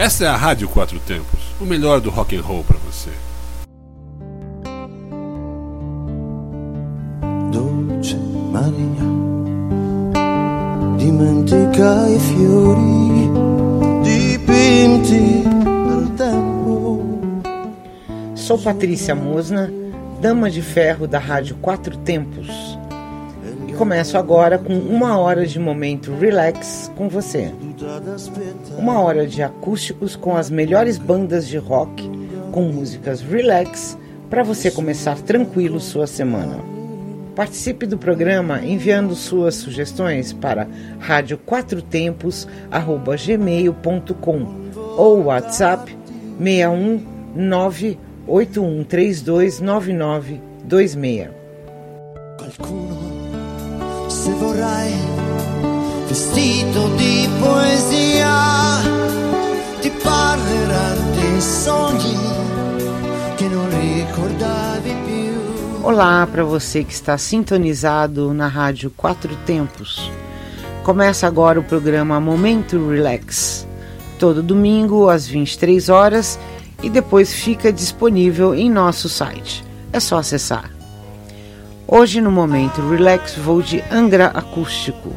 Essa é a Rádio Quatro Tempos, o melhor do rock and roll para você. Dolce Maria, dimentica i fiori dipinti dal tempo. Sou Patrícia Mosna, dama de ferro da Rádio Quatro Tempos. E começo agora com uma hora de momento relax com você. Uma hora de acústicos com as melhores bandas de rock, com músicas relax, para você começar tranquilo sua semana. Participe do programa enviando suas sugestões para radioquatrotempos@gmail.com ou WhatsApp 619 81329926. Qualcuno, se vorrai, vestito di poesia, ti parlerà dei sogni che non ricordavi più. Olá para você que está sintonizado na Rádio Quatro Tempos. Começa agora o programa Momento Relax, todo domingo às 23 horas e depois fica disponível em nosso site. É só acessar. Hoje no Momento Relax vou de Angra Acústico,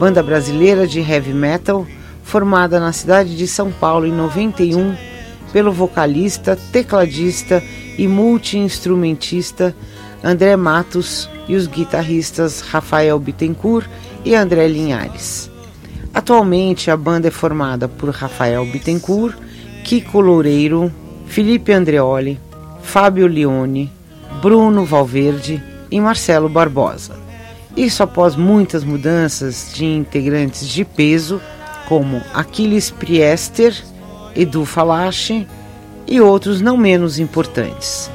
banda brasileira de heavy metal formada na cidade de São Paulo em 91 pelo vocalista, tecladista e multi-instrumentista André Matos e os guitarristas Rafael Bittencourt e André Linhares. Atualmente a banda é formada por Rafael Bittencourt, Kiko Loureiro, Felipe Andreoli, Fábio Leone, Bruno Valverde e Marcelo Barbosa. Isso após muitas mudanças de integrantes de peso, como Aquiles Priester, Edu Falache e outros não menos importantes.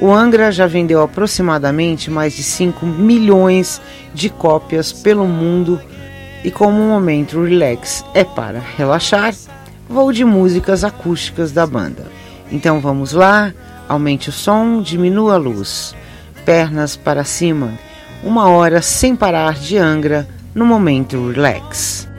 O Angra já vendeu aproximadamente mais de 5 milhões de cópias pelo mundo e como o momento relax é para relaxar, vou de músicas acústicas da banda. Então vamos lá, aumente o som, diminua a luz. Pernas para cima, uma hora sem parar de Angra no momento relax.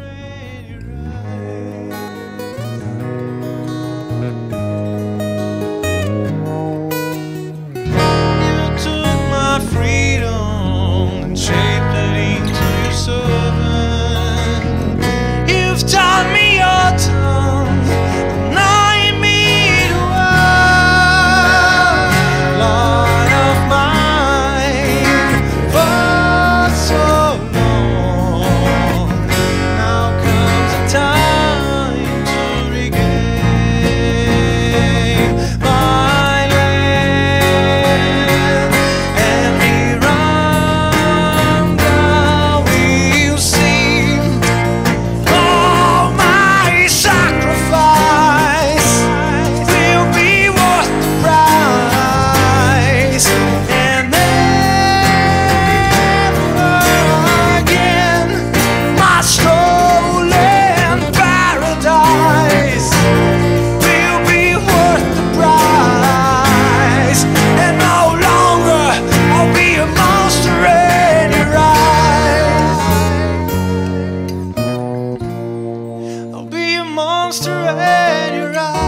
Monster in your eyes.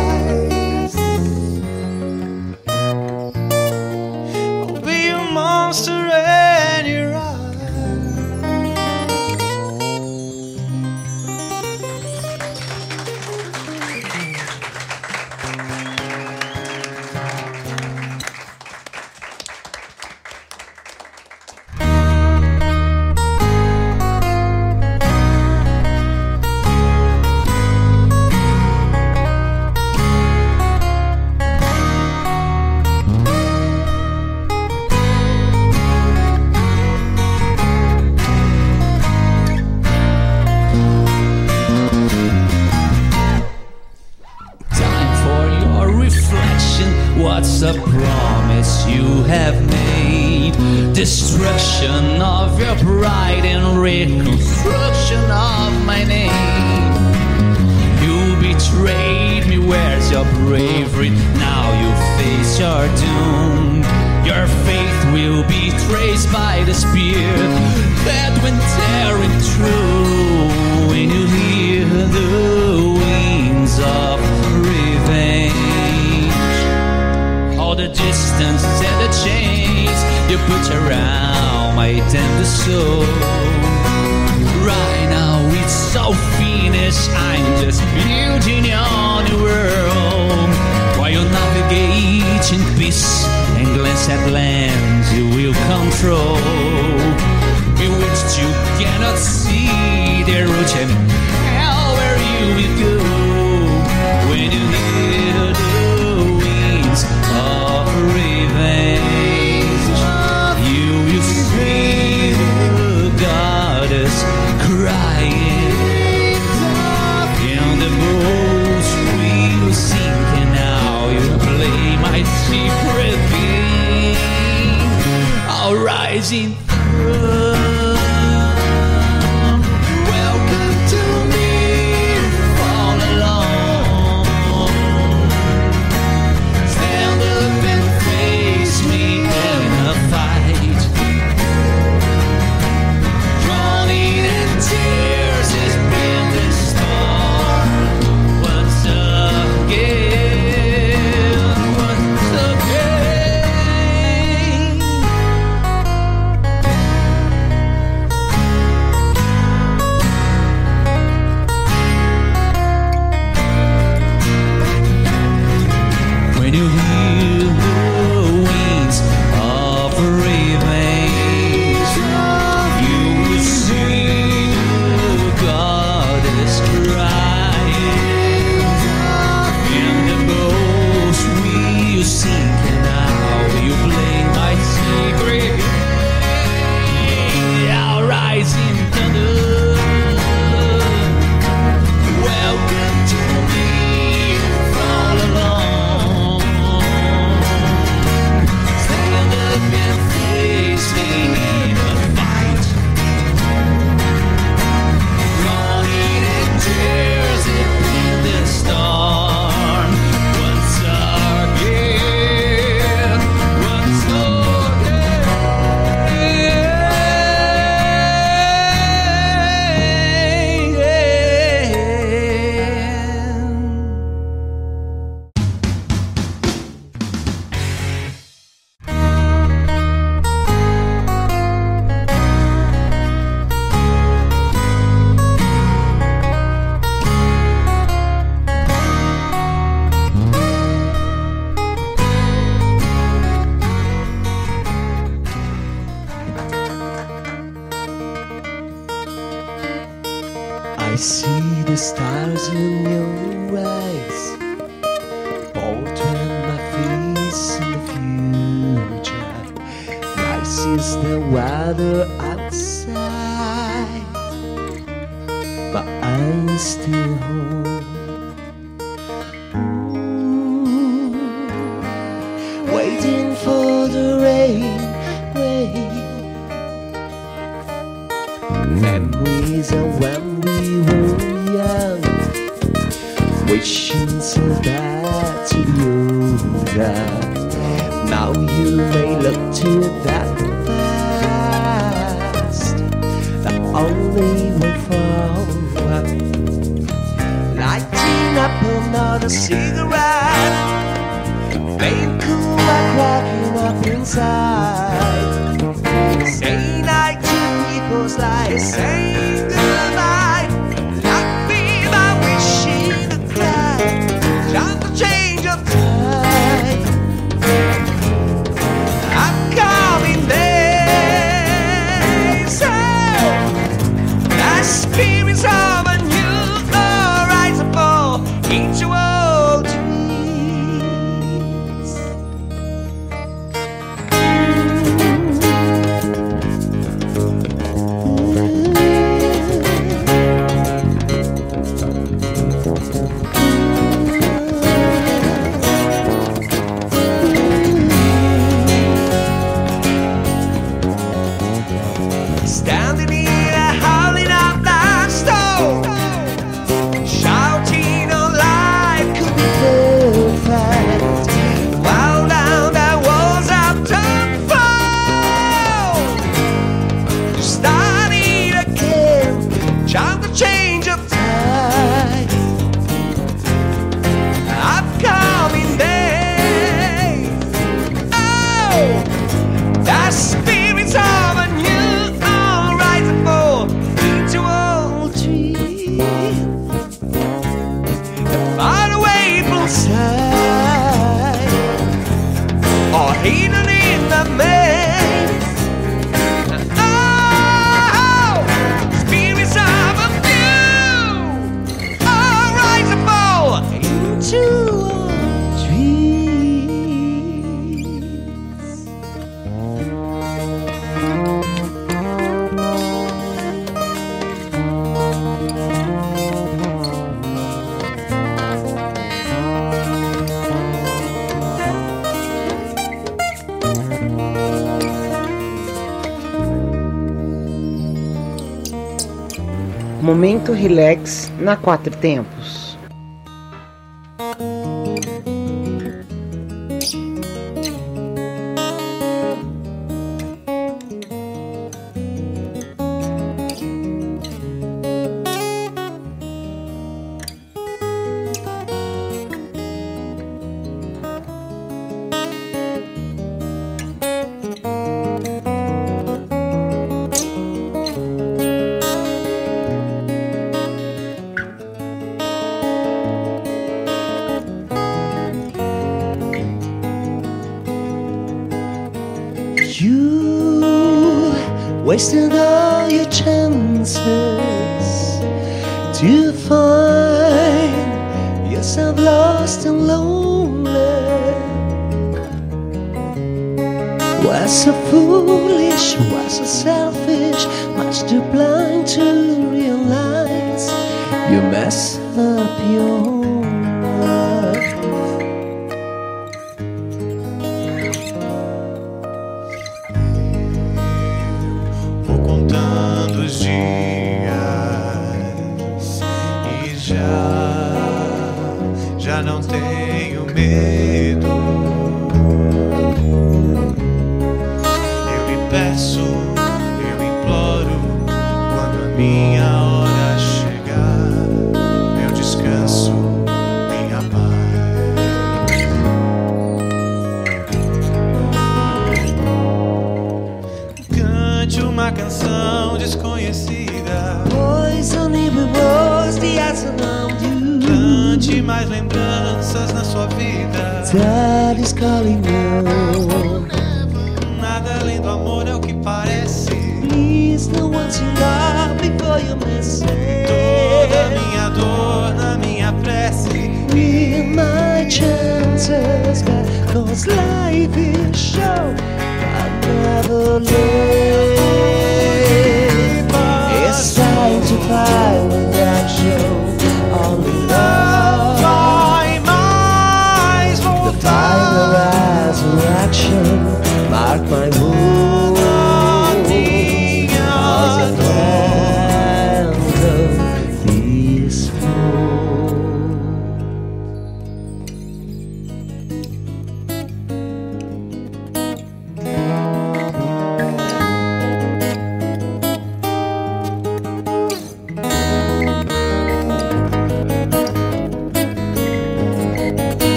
Relax na Quatro Tempos.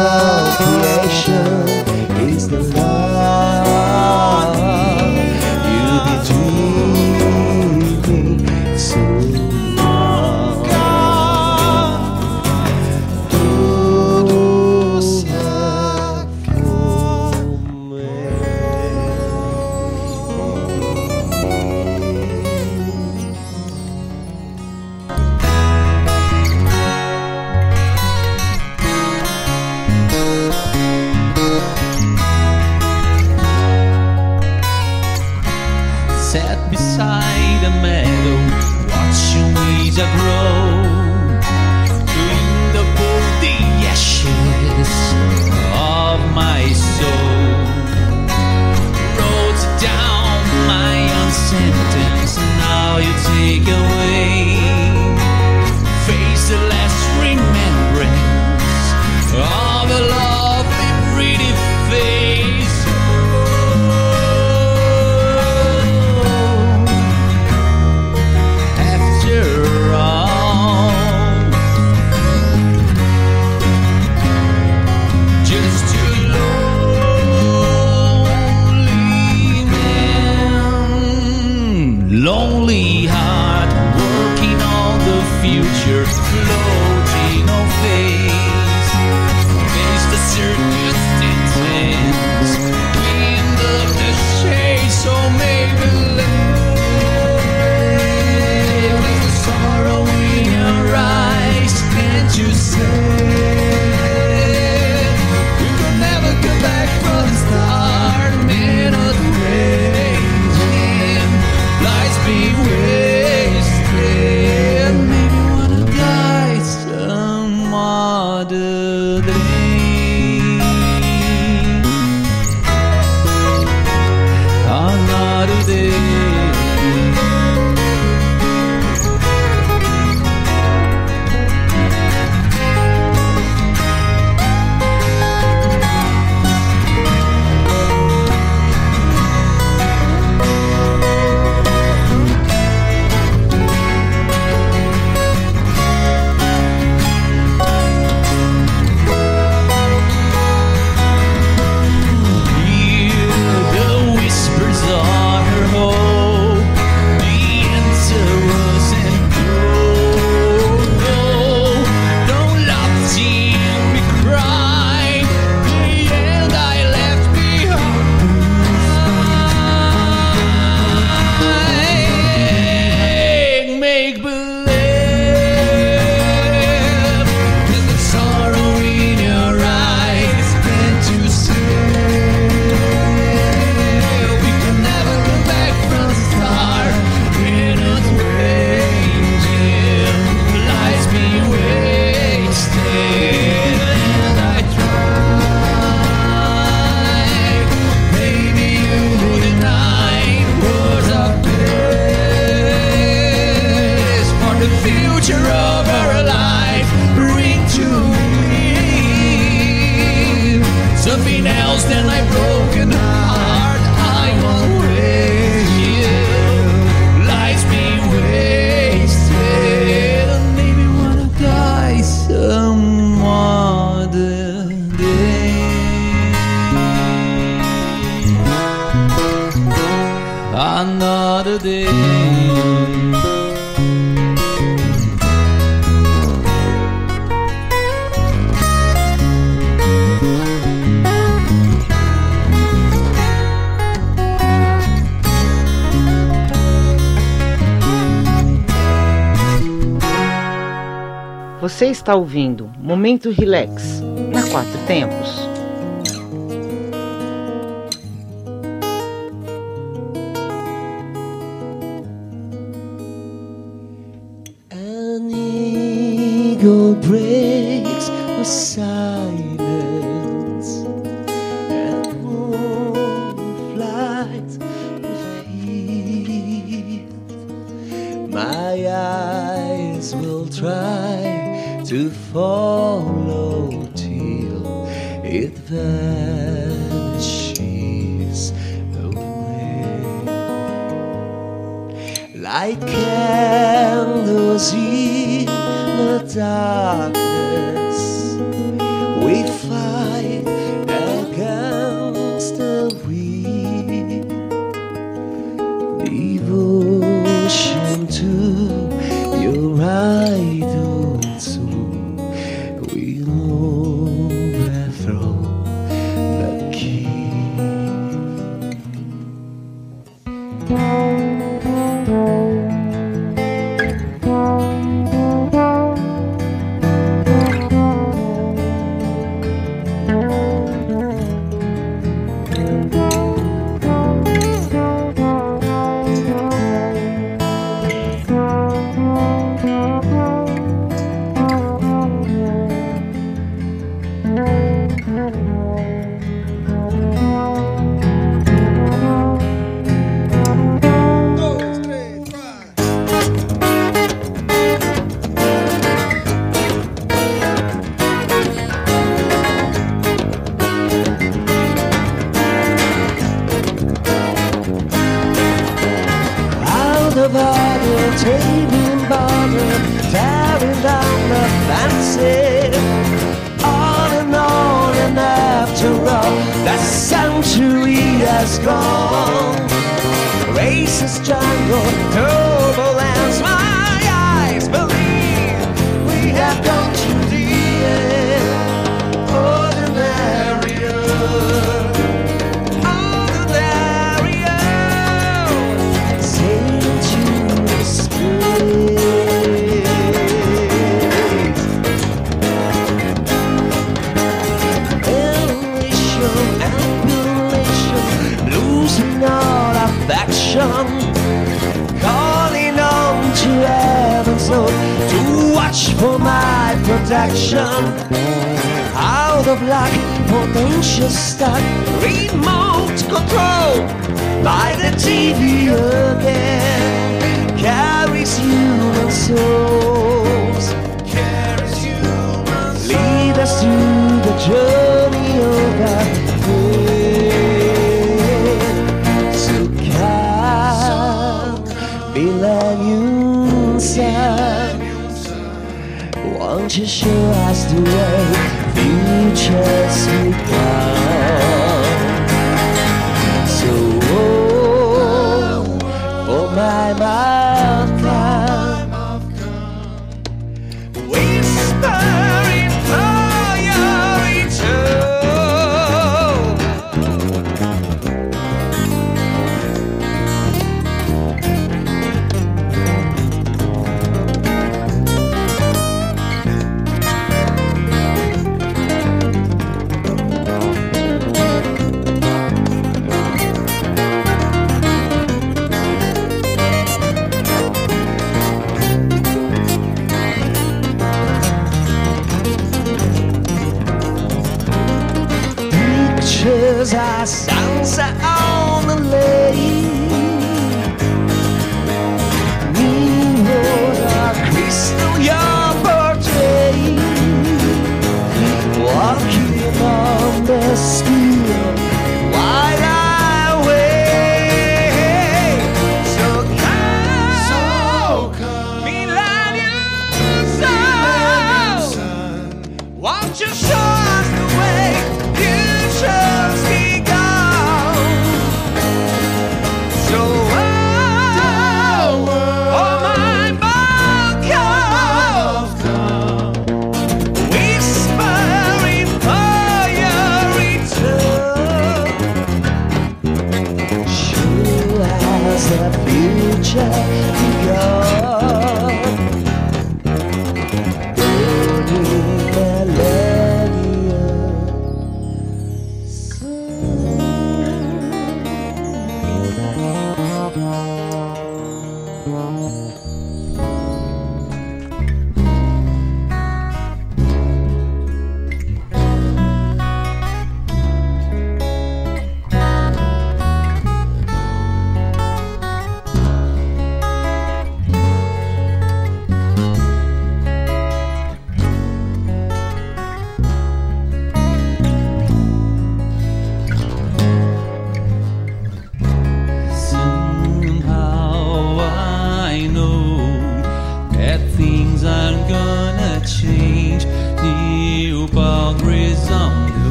The procreation is the love you say. another day. Você está ouvindo Momento Relax na Quatro Tempos. Your breaks aside. my mind.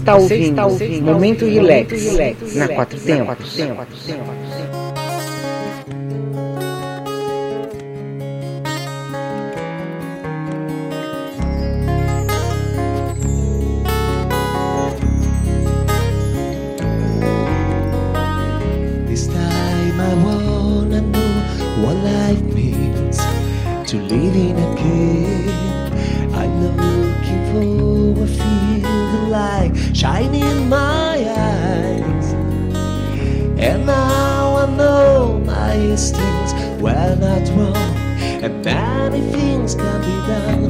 está ouvindo, está ouvindo Momento Relax, na Quatro Tempos. tempos. many things can be done.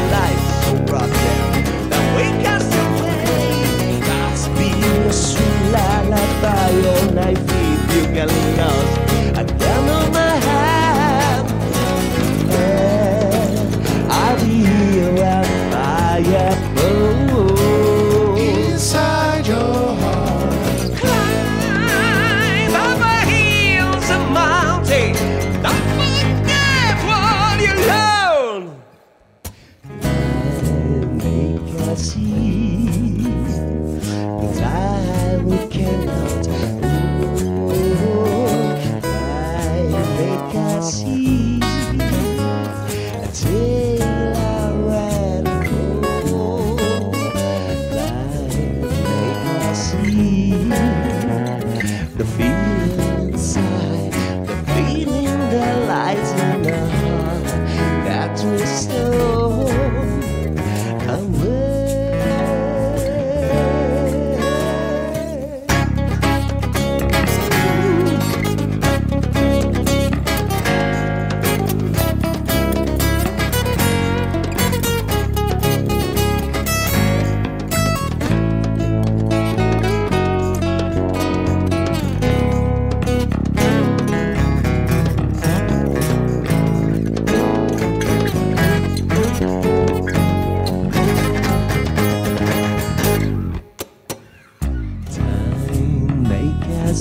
A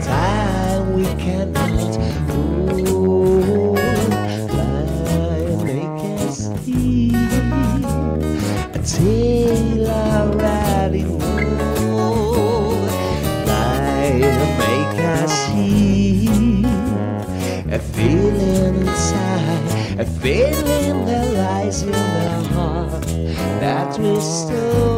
time we cannot hold. Lie naked steam, a tale I riding on. Lie make us see a feeling inside, a feeling that lies in the heart that we still.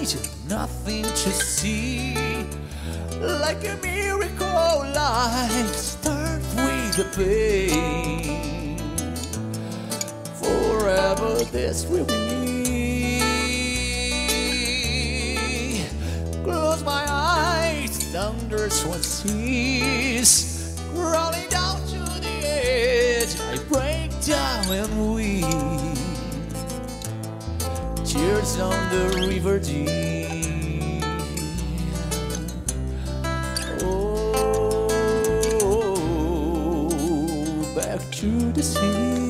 region, nothing to see. Like a miracle, life starts with the pain. Forever this will be. Close my eyes, thunders one sees. Crawling down to the edge, I break down and weep on the river deep. Oh, back to the sea.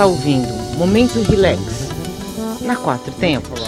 Está ouvindo Momento Relax na Quatro Tempos.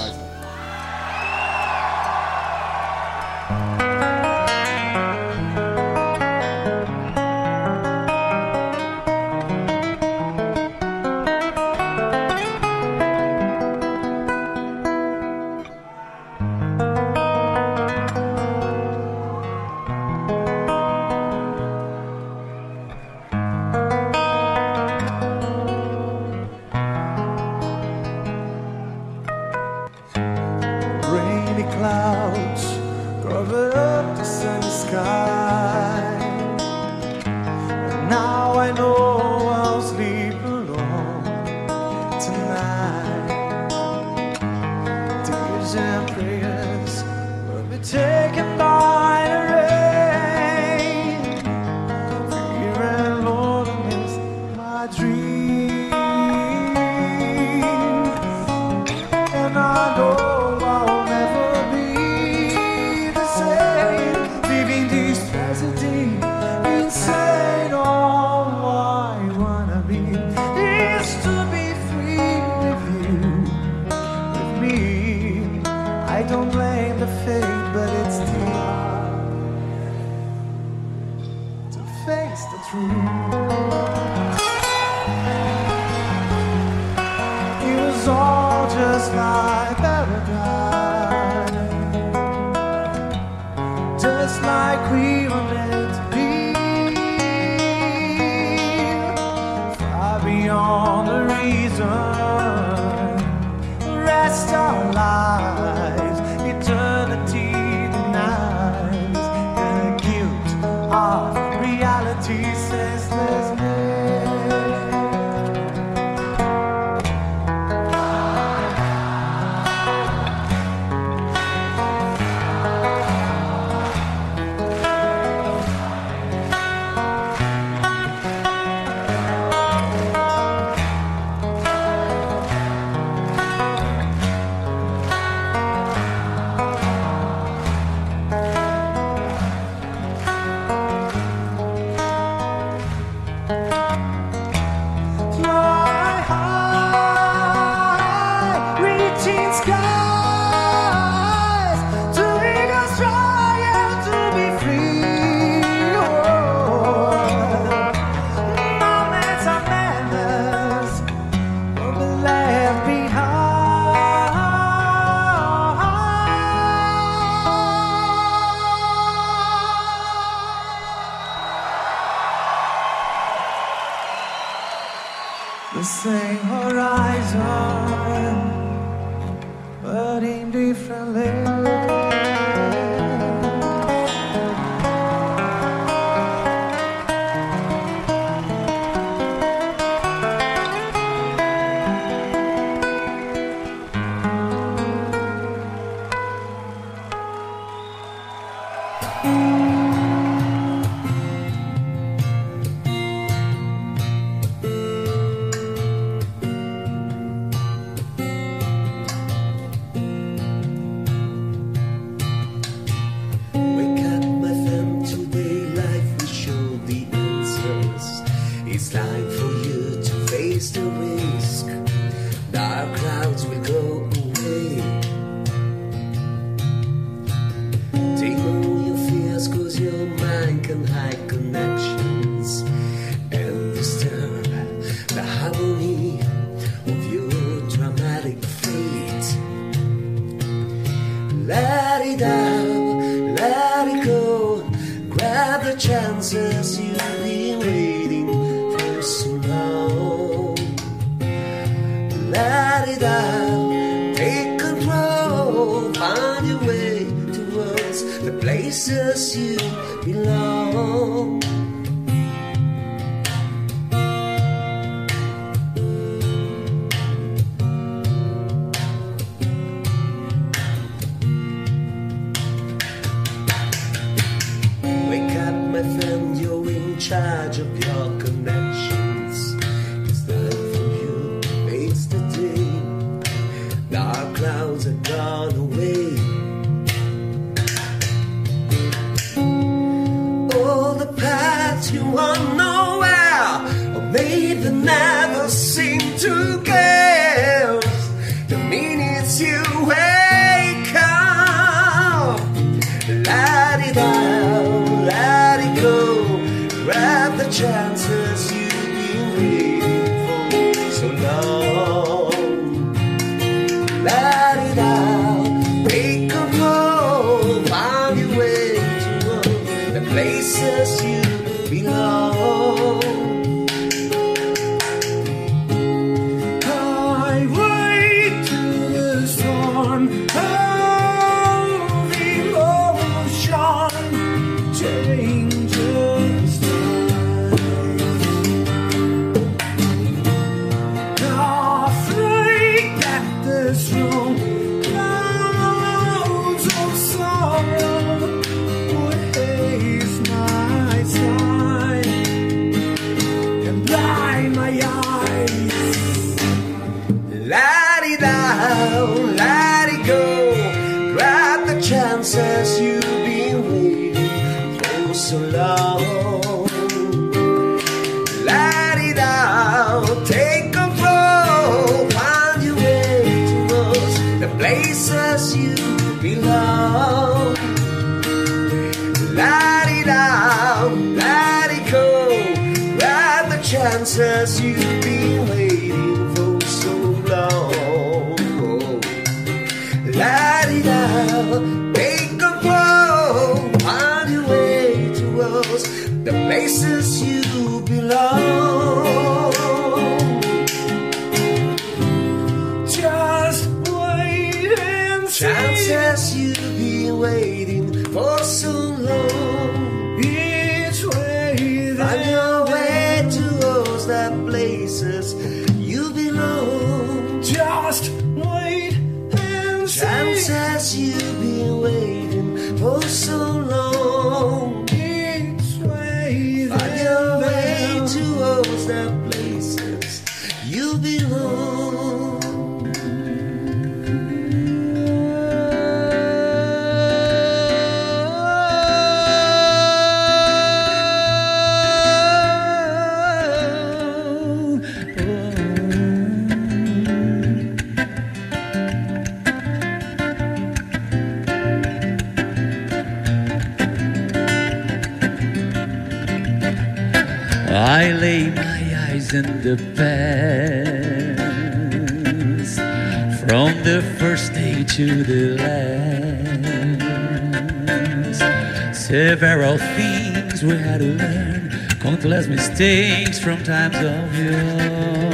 it down, let it go. Grab the chances you've been waiting for so long. Let it down, take control, find your way towards the places you belong. yeah. places you belong. the past from the first day to the last. Several things we had to learn, countless mistakes from times of yore.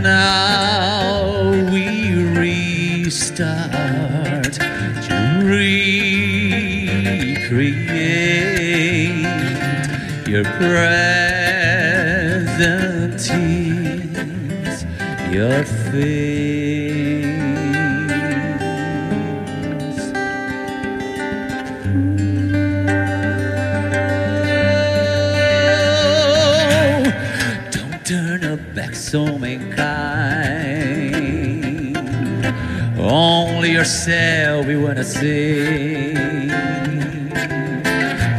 Now we restart to recreate your present tears, your face. Don't turn your back so mankind. Only yourself we wanna see.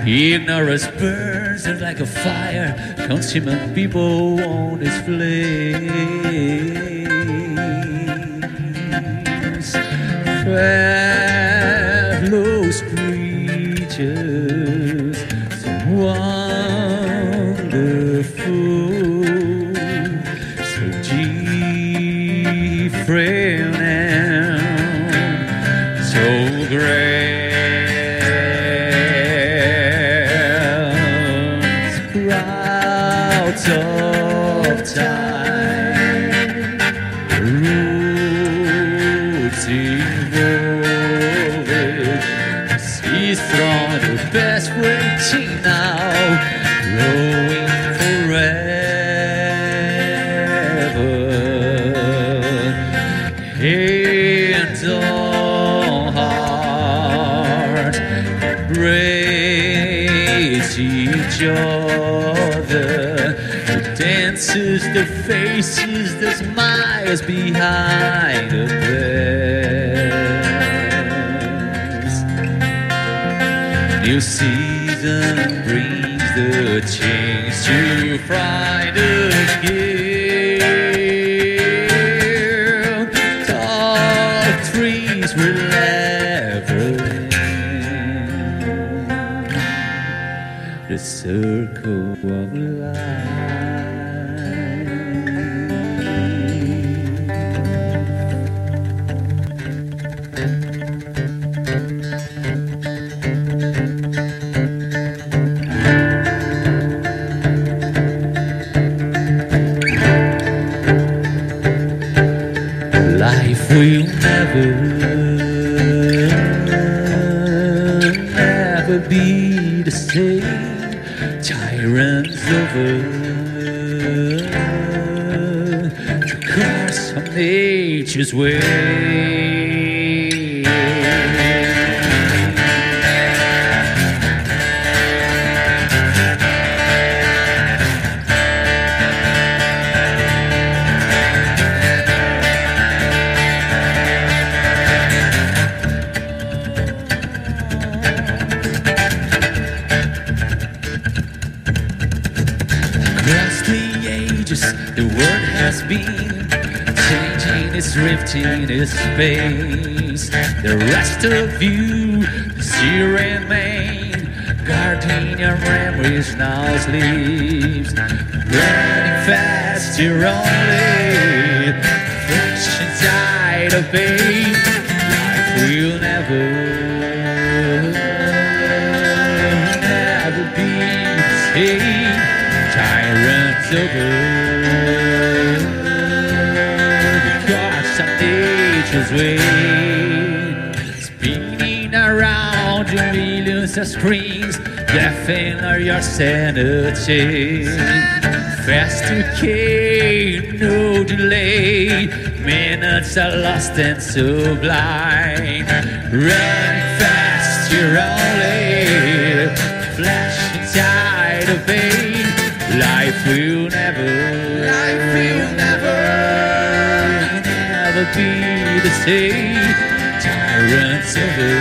Ignorance burns just like a fire, consuming people on its flames. Fellows dances, the faces, the smiles behind the veils. New season brings the change to find again. Tall trees will ever end. The circle of Over the course nature's way. Drifting its space. The rest of you still remain, guarding your memories now sleeps. Running fast, you're only flesh inside a vein. Life will never, never be the same. Tyrants over way, spinning around your millions of screens, deafening your sanity. Fast decay, no delay. Minutes are lost and so blind. Running fast, you're only flash inside of vein. Same. Tyrants over,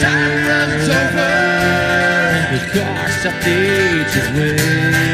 tyrants over. The course of nature's way.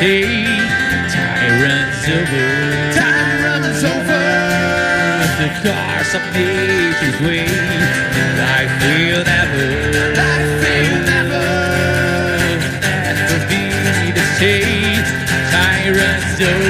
Same. Time runs over, time runs over. The cars of nature's way. Life will never, life will never, never be the same. Time runs over,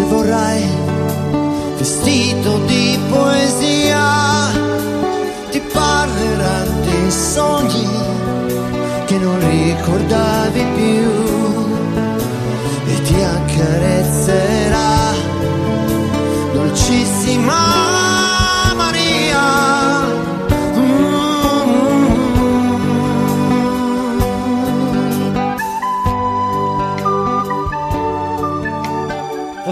se vorrai, vestito di poesia ti parlerà dei sogni che non ricordavi più e ti accarezzerà dolcissima